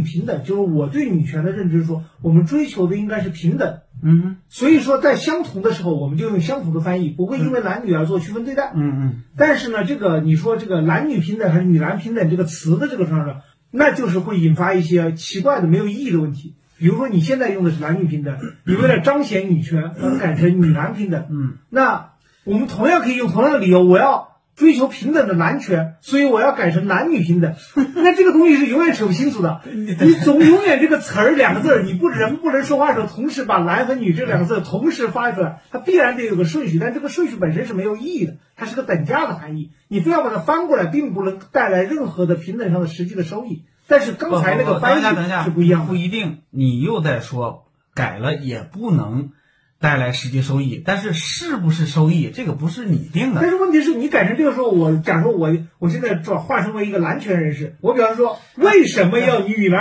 平等，就是我对女权的认知说，我们追求的应该是平等。嗯所以说，在相同的时候，我们就用相同的翻译，不会因为男女而做区分对待。嗯嗯但是呢，这个你说这个男女平等还是女男平等这个词的这个上呢，那就是会引发一些奇怪的没有意义的问题。比如说你现在用的是男女平等，你为了彰显女权，更改成女男平等。嗯，那我们同样可以用同样的理由，我要追求平等的男权，所以我要改成男女平等。那这个东西是永远扯不清楚的。你总永远这个词儿两个字儿，你不人不能说话的时候，同时把男和女这两个字同时发出来，它必然得有个顺序，但这个顺序本身是没有意义的，它是个等价的含义。你非要把它翻过来，并不能带来任何的平等上的实际的收益。但是刚才那个翻译下，是不一样的不。一定。你又在说改了也不能带来实际收益，但是是不是收益，这个不是你定的但。是问题是你改成这个时候，我假如说我我现在转化身为一个男权人士，我比方说为什么要女男？